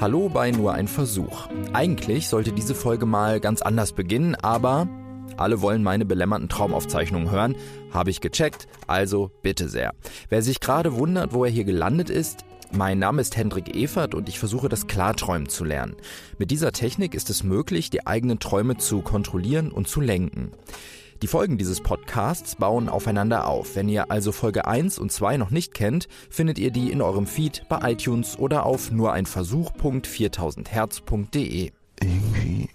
Hallo bei Nur ein Versuch. Eigentlich sollte diese Folge mal ganz anders beginnen, aber alle wollen meine belämmerten Traumaufzeichnungen hören. Habe ich gecheckt, also bitte sehr. Wer sich gerade wundert, wo er hier gelandet ist, mein Name ist Hendrik Evert und ich versuche das Klarträumen zu lernen. Mit dieser Technik ist es möglich, die eigenen Träume zu kontrollieren und zu lenken. Die Folgen dieses Podcasts bauen aufeinander auf. Wenn ihr also Folge 1 und 2 noch nicht kennt, findet ihr die in eurem Feed bei iTunes oder auf nureinversuch.4000herz.de. Irgendwie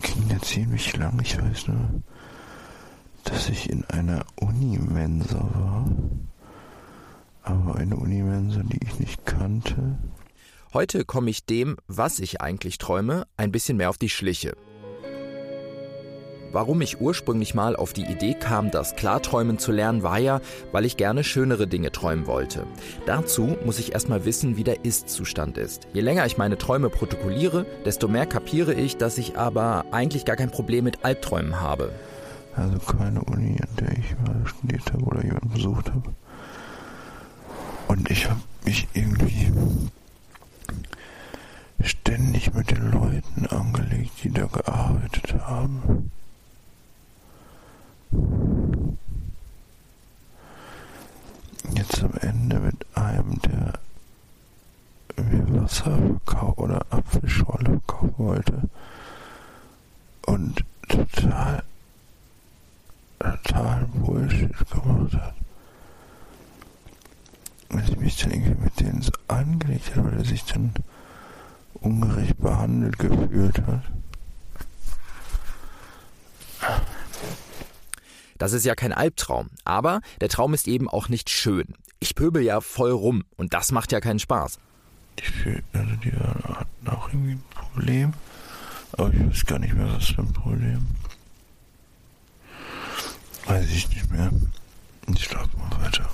ging der ziemlich lang. Ich weiß nur, dass ich in einer Unimensa war. Aber eine Unimensa, die ich nicht kannte. Heute komme ich dem, was ich eigentlich träume, ein bisschen mehr auf die Schliche. Warum ich ursprünglich mal auf die Idee kam, das Klarträumen zu lernen, war ja, weil ich gerne schönere Dinge träumen wollte. Dazu muss ich erstmal wissen, wie der Ist-Zustand ist. Je länger ich meine Träume protokolliere, desto mehr kapiere ich, dass ich aber eigentlich gar kein Problem mit Albträumen habe. Also keine Uni, an der ich mal studiert habe oder jemanden besucht habe. Und ich habe mich irgendwie ständig mit den Leuten angelegt, die da gearbeitet haben. Jetzt am Ende mit einem, der mir Wasser verkaufen oder Apfelschorle verkaufen wollte. Und total, total Bullshit gemacht hat. Als ich mich dann irgendwie mit denen so angelegt habe, weil er sich dann ungerecht behandelt gefühlt hat. Das ist ja kein Albtraum, aber der Traum ist eben auch nicht schön. Ich pöbel ja voll rum und das macht ja keinen Spaß. Die, fühl- also die hatten auch irgendwie ein Problem, aber ich weiß gar nicht mehr, was für ein Problem. Weiß ich nicht mehr. Ich schlaf mal weiter.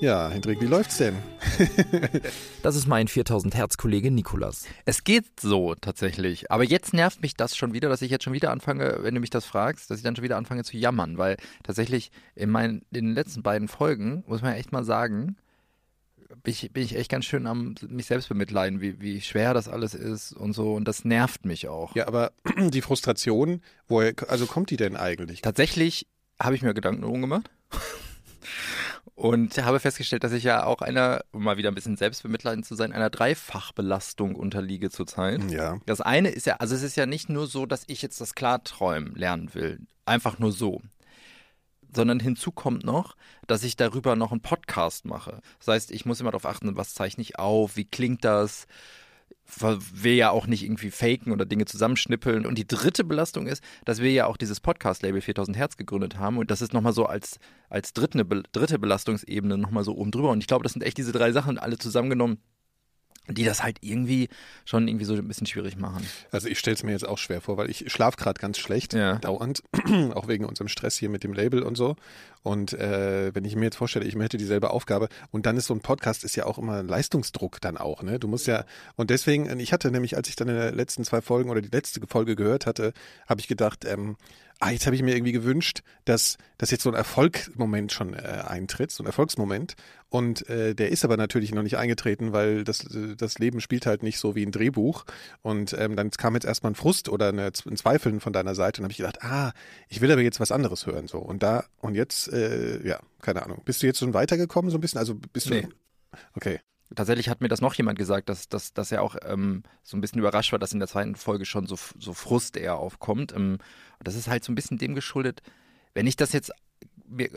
Ja, Hendrik, wie läuft's denn? Das ist mein 4000 Hertz Kollege Nikolas. Es geht so tatsächlich. Aber jetzt nervt mich das schon wieder, dass ich jetzt schon wieder anfange, wenn du mich das fragst, dass ich dann schon wieder anfange zu jammern. Weil tatsächlich in, meinen, in den letzten beiden Folgen, muss man ja echt mal sagen, bin ich, bin ich echt ganz schön am mich selbst bemitleiden, wie, wie schwer das alles ist und so. Und das nervt mich auch. Ja, aber die Frustration, woher, also kommt die denn eigentlich? Tatsächlich habe ich mir Gedanken darum gemacht. Und habe festgestellt, dass ich ja auch einer, um mal wieder ein bisschen selbstbemitleidend zu sein, einer Dreifachbelastung unterliege zurzeit. Ja. Das eine ist ja, also es ist ja nicht nur so, dass ich jetzt das Klarträumen lernen will. Einfach nur so. Sondern hinzu kommt noch, dass ich darüber noch einen Podcast mache. Das heißt, ich muss immer darauf achten, was zeichne ich auf, wie klingt das, will ja auch nicht irgendwie faken oder Dinge zusammenschnippeln. Und die dritte Belastung ist, dass wir ja auch dieses Podcast-Label 4000 Hertz gegründet haben. Und das ist nochmal so als, als dritte, dritte Belastungsebene nochmal so oben drüber. Und ich glaube, das sind echt diese drei Sachen alle zusammengenommen, die das halt irgendwie schon irgendwie so ein bisschen schwierig machen. Also ich stelle es mir jetzt auch schwer vor, weil ich schlafe gerade ganz schlecht, Ja. dauernd, auch wegen unserem Stress hier mit dem Label und so. Und äh, wenn ich mir jetzt vorstelle, ich hätte dieselbe Aufgabe und dann ist so ein Podcast ist ja auch immer Leistungsdruck dann auch, ne? Du musst ja und deswegen, ich hatte nämlich, als ich dann in den letzten zwei Folgen oder die letzte Folge gehört hatte, habe ich gedacht, ähm, ah, jetzt habe ich mir irgendwie gewünscht, dass, dass jetzt so ein Erfolgsmoment schon äh, eintritt, so ein Erfolgsmoment. Und äh, der ist aber natürlich noch nicht eingetreten, weil das, das Leben spielt halt nicht so wie ein Drehbuch. Und ähm, dann kam jetzt erstmal ein Frust oder eine, ein Zweifeln von deiner Seite und habe ich gedacht, ah, ich will aber jetzt was anderes hören. So. Und da, und jetzt, äh, ja, keine Ahnung. Bist du jetzt schon weitergekommen, so ein bisschen? Also bist du. Nee. Okay. Tatsächlich hat mir das noch jemand gesagt, dass, dass, dass er auch ähm, so ein bisschen überrascht war, dass in der zweiten Folge schon so, so Frust eher aufkommt. Ähm, das ist halt so ein bisschen dem geschuldet, wenn ich das jetzt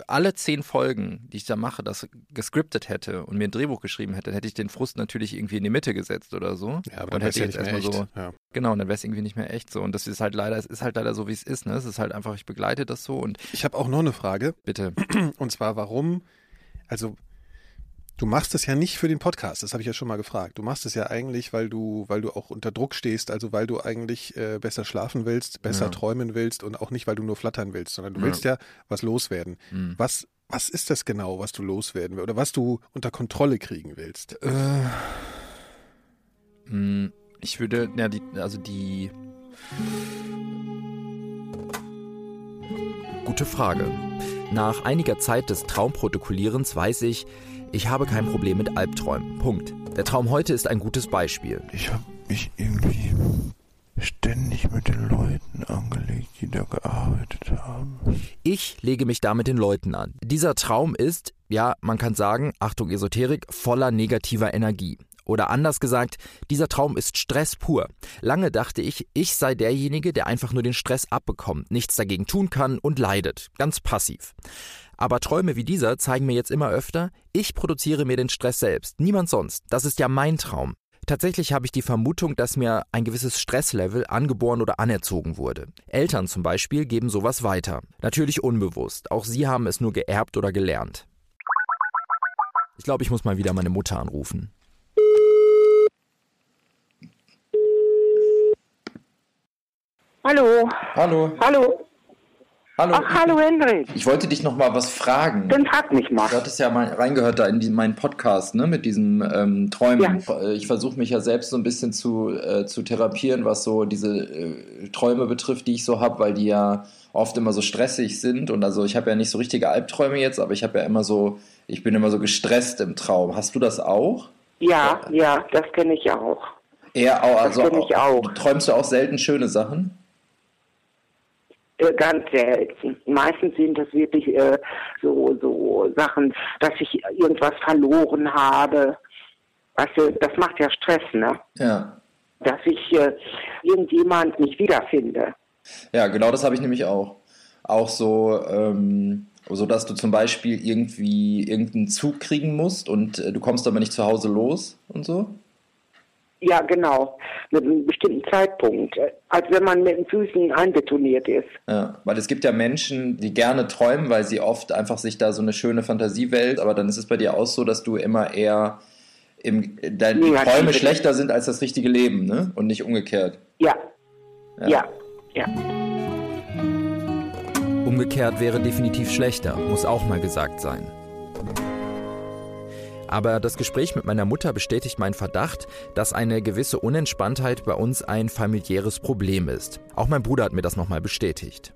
alle zehn Folgen, die ich da mache, das gescriptet hätte und mir ein Drehbuch geschrieben hätte, dann hätte ich den Frust natürlich irgendwie in die Mitte gesetzt oder so. Ja, aber dann hätte ja jetzt nicht mehr erstmal echt. so, Ja. genau, und dann wäre es irgendwie nicht mehr echt so. Und das ist halt leider, es ist halt leider so, wie es ist, ne? Es ist halt einfach, ich begleite das so und Ich habe auch noch eine Frage. bitte. Und zwar, warum, also du machst es ja nicht für den Podcast, das habe ich ja schon mal gefragt. Du machst es ja eigentlich, weil du, weil du auch unter Druck stehst, also weil du eigentlich äh, besser schlafen willst, besser Ja. träumen willst und auch nicht, weil du nur flattern willst, sondern du Ja. willst ja was loswerden. Hm. Was, was ist das genau, was du loswerden willst oder was du unter Kontrolle kriegen willst? Äh, mh, Ich würde, ja, die, also die. Gute Frage. Nach einiger Zeit des Traumprotokollierens weiß ich, ich habe kein Problem mit Albträumen. Punkt. Der Traum heute ist ein gutes Beispiel. Ich habe mich irgendwie ständig mit den Leuten angelegt, die da gearbeitet haben. Ich lege mich da mit den Leuten an. Dieser Traum ist, ja, man kann sagen, Achtung Esoterik, voller negativer Energie. Oder anders gesagt, dieser Traum ist Stress pur. Lange dachte ich, ich sei derjenige, der einfach nur den Stress abbekommt, nichts dagegen tun kann und leidet, ganz passiv. Aber Träume wie dieser zeigen mir jetzt immer öfter, ich produziere mir den Stress selbst, niemand sonst. Das ist ja mein Traum. Tatsächlich habe ich die Vermutung, dass mir ein gewisses Stresslevel angeboren oder anerzogen wurde. Eltern zum Beispiel geben sowas weiter. Natürlich unbewusst. Auch sie haben es nur geerbt oder gelernt. Ich glaube, ich muss mal wieder meine Mutter anrufen. Hallo. Hallo. Hallo. Hallo. Ach, hallo Hendrik. Ich wollte dich noch mal was fragen. Dann frag mich mal. Du hattest ja mal reingehört da in die, meinen Podcast, ne, mit diesem ähm, Träumen. Ich versuche mich ja selbst so ein bisschen zu, äh, zu therapieren, was so diese äh, Träume betrifft, die ich so habe, weil die ja oft immer so stressig sind. Und also ich habe ja nicht so richtige Albträume jetzt, aber ich habe ja immer so, ich bin immer so gestresst im Traum. Hast du das auch? Ja, ja, das kenne ich auch. Eher auch, also kenn ich auch. Träumst du auch selten schöne Sachen? Äh, ganz selten. Meistens sind das wirklich äh, so, so Sachen, dass ich irgendwas verloren habe. Weißt du, das macht ja Stress, ne? Ja. Dass ich äh, irgendjemand nicht wiederfinde. Ja, genau das habe ich nämlich auch. Auch so, ähm, so dass du zum Beispiel irgendwie irgendeinen Zug kriegen musst und äh, du kommst aber nicht zu Hause los und so. Ja, genau. Mit einem bestimmten Zeitpunkt. äh, Als wenn man mit den Füßen einbetoniert ist. Ja, weil es gibt ja Menschen, die gerne träumen, weil sie oft einfach sich da so eine schöne Fantasiewelt, aber dann ist es bei dir auch so, dass du immer eher im, deine Negative Träume schlechter sind als das richtige Leben, ne? Und nicht umgekehrt. Ja. Ja. Ja. Umgekehrt wäre definitiv schlechter, muss auch mal gesagt sein. Aber das Gespräch mit meiner Mutter bestätigt meinen Verdacht, dass eine gewisse Unentspanntheit bei uns ein familiäres Problem ist. Auch mein Bruder hat mir das nochmal bestätigt.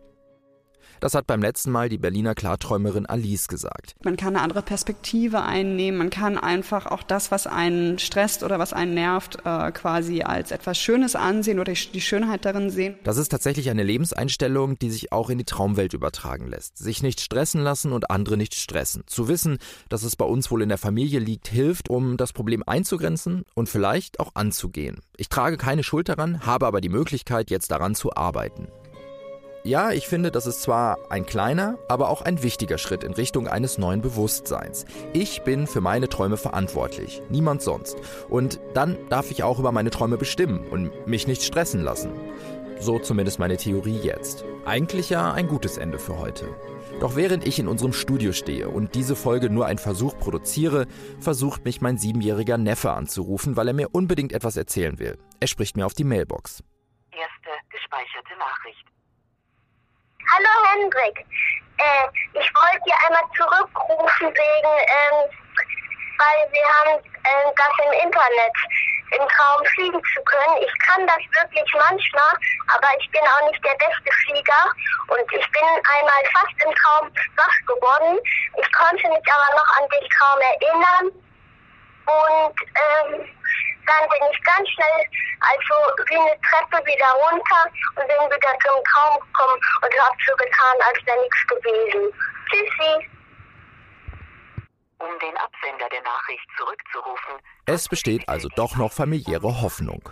Das hat beim letzten Mal die Berliner Klarträumerin Alice gesagt. Man kann eine andere Perspektive einnehmen. Man kann einfach auch das, was einen stresst oder was einen nervt, äh, quasi als etwas Schönes ansehen oder die Schönheit darin sehen. Das ist tatsächlich eine Lebenseinstellung, die sich auch in die Traumwelt übertragen lässt. Sich nicht stressen lassen und andere nicht stressen. Zu wissen, dass es bei uns wohl in der Familie liegt, hilft, um das Problem einzugrenzen und vielleicht auch anzugehen. Ich trage keine Schuld daran, habe aber die Möglichkeit, jetzt daran zu arbeiten. Ja, ich finde, das ist zwar ein kleiner, aber auch ein wichtiger Schritt in Richtung eines neuen Bewusstseins. Ich bin für meine Träume verantwortlich, niemand sonst. Und dann darf ich auch über meine Träume bestimmen und mich nicht stressen lassen. So zumindest meine Theorie jetzt. Eigentlich ja ein gutes Ende für heute. Doch während ich in unserem Studio stehe und diese Folge nur ein Versuch produziere, versucht mich mein siebenjähriger Neffe anzurufen, weil er mir unbedingt etwas erzählen will. Er spricht mir auf die Mailbox. Erste gespeicherte Nachricht. Hallo Hendrik, äh, ich wollte dir einmal zurückrufen wegen, ähm, weil wir haben ähm, das im Internet im Traum fliegen zu können. Ich kann das wirklich manchmal, aber ich bin auch nicht der beste Flieger und ich bin einmal fast im Traum wach geworden. Ich konnte mich aber noch an den Traum erinnern und ähm, dann bin ich ganz schnell, also wie eine Treppe wieder runter und bin wieder zum Traum gekommen und hab so getan, als wäre nichts gewesen. Tschüssi. Um den Absender der Nachricht zurückzurufen, Es besteht also doch noch familiäre Hoffnung.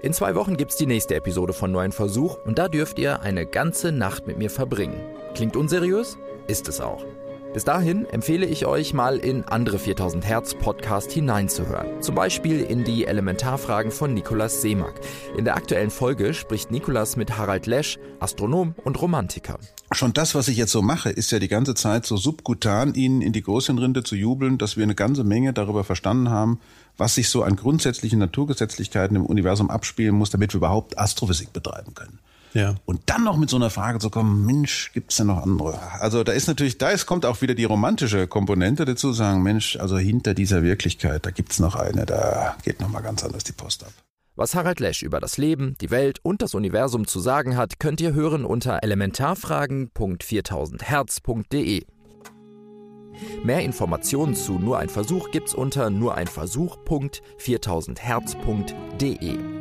In zwei Wochen gibt's die nächste Episode von Neuen Versuch und da dürft ihr eine ganze Nacht mit mir verbringen. Klingt unseriös? Ist es auch. Bis dahin empfehle ich euch mal in andere 4000 Hertz Podcast hineinzuhören. Zum Beispiel in die Elementarfragen von Nikolaus Seemack. In der aktuellen Folge spricht Nikolas mit Harald Lesch, Astronom und Romantiker. Schon das, was ich jetzt so mache, ist ja die ganze Zeit so subkutan Ihnen in die Großhirnrinde zu jubeln, dass wir eine ganze Menge darüber verstanden haben, was sich so an grundsätzlichen Naturgesetzlichkeiten im Universum abspielen muss, damit wir überhaupt Astrophysik betreiben können. Ja. Und dann noch mit so einer Frage zu kommen, Mensch, gibt's denn noch andere? Also da ist natürlich, da ist, kommt auch wieder die romantische Komponente dazu, sagen, Mensch, also hinter dieser Wirklichkeit, da gibt's noch eine, da geht noch mal ganz anders die Post ab. Was Harald Lesch über das Leben, die Welt und das Universum zu sagen hat, könnt ihr hören unter elementarfragen.4000herz.de. Mehr Informationen zu Nur ein Versuch gibt's unter nureinversuch.4000herz.de.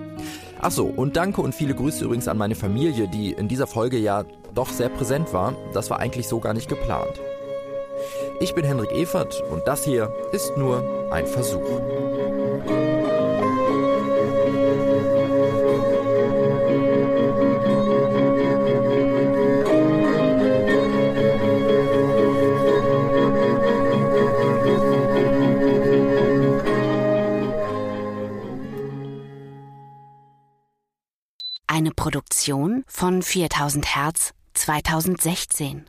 Achso, und danke und viele Grüße übrigens an meine Familie, die in dieser Folge ja doch sehr präsent war. Das war eigentlich so gar nicht geplant. Ich bin Henrik Evert und das hier ist nur ein Versuch. Eine Produktion von 4000 Hertz 2016.